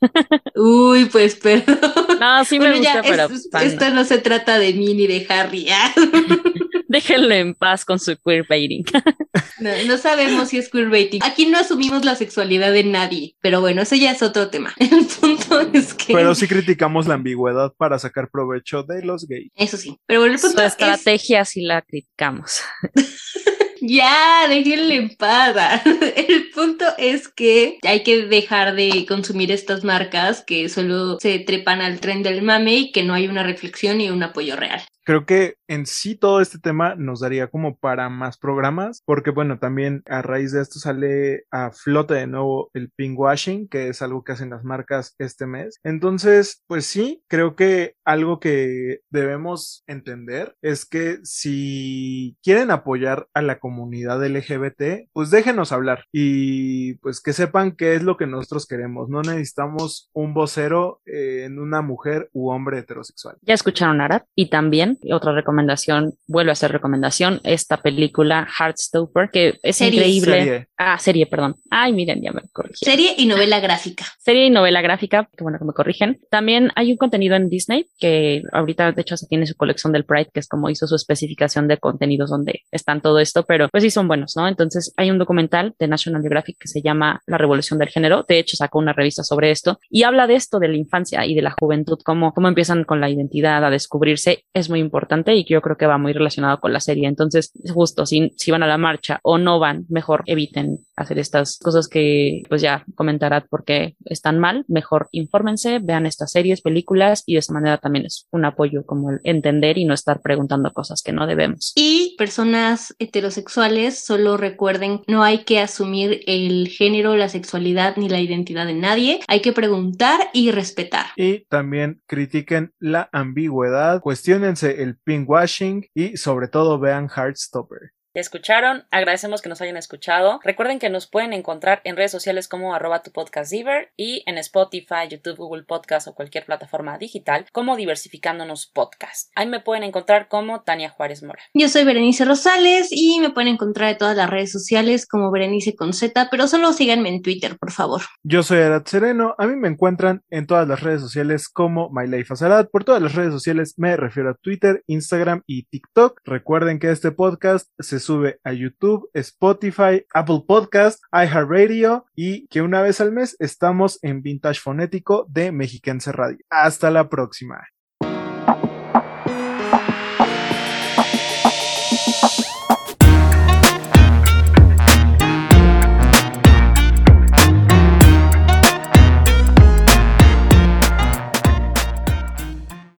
Uy, pues perdón. No, sí me Bueno, gusta, ya, pero es- esto no. no se trata de mí ni de Harry. ah. Déjenlo en paz con su queerbaiting. No, no sabemos si es queerbaiting. Aquí no asumimos la sexualidad de nadie, pero bueno, eso ya es otro tema. El punto es que... Pero sí criticamos la ambigüedad para sacar provecho de los gays. Eso sí. Pero bueno, el Su punto es... estrategia sí la criticamos. Ya, déjenle en paz. El punto es que hay que dejar de consumir estas marcas que solo se trepan al tren del mame y que no hay una reflexión y un apoyo real. Creo que en sí todo este tema nos daría como para más programas, porque bueno, también a raíz de esto sale a flote de nuevo el pinkwashing, que es algo que hacen las marcas este mes. Entonces, pues sí, creo que algo que debemos entender es que si quieren apoyar a la comunidad LGBT, pues déjenos hablar y pues que sepan qué es lo que nosotros queremos. No necesitamos un vocero eh, en una mujer u hombre heterosexual. Ya escucharon Arad y también otra recomendación, vuelvo a hacer recomendación, esta película Heartstopper, que es Serie. increíble. Serie. Ah, serie, perdón. Ay, miren, ya me corrigí. Serie y novela gráfica. Serie y novela gráfica, que bueno que me corrigen. También hay un contenido en Disney que ahorita de hecho se tiene su colección del Pride, que es como hizo su especificación de contenidos donde están todo esto, pero pues sí son buenos, ¿no? Entonces hay un documental de National Geographic que se llama La Revolución del Género. De hecho sacó una revista sobre esto y habla de esto, de la infancia y de la juventud, cómo, cómo empiezan con la identidad a descubrirse. Es muy importante y que yo creo que va muy relacionado con la serie. Entonces, justo si, si van a la marcha o no van, mejor eviten hacer estas cosas que pues ya comentará porque están mal, mejor infórmense, vean estas series, películas y de esa manera también es un apoyo como el entender y no estar preguntando cosas que no debemos. Y personas heterosexuales, solo recuerden, no hay que asumir el género, la sexualidad ni la identidad de nadie. Hay que preguntar y respetar. Y también critiquen la ambigüedad, cuestionense el pinkwashing y sobre todo vean Heartstopper. ¿Ya escucharon? Agradecemos que nos hayan escuchado. Recuerden que nos pueden encontrar en redes sociales como arroba tu podcast Diver y en Spotify, YouTube, Google Podcast o cualquier plataforma digital como Diversificándonos Podcast. Ahí me pueden encontrar como Tania Juárez Mora. Yo soy Berenice Rosales y me pueden encontrar en todas las redes sociales como Berenice con Z, pero solo síganme en Twitter, por favor. Yo soy Arad Sereno, a mí me encuentran en todas las redes sociales como My Life as Arad. Por todas las redes sociales me refiero a Twitter, Instagram y TikTok. Recuerden que este podcast sube a YouTube, Spotify, Apple Podcast, iHeartRadio y que una vez al mes estamos en Vintage Fonético de Mexiquense Radio. Hasta la próxima.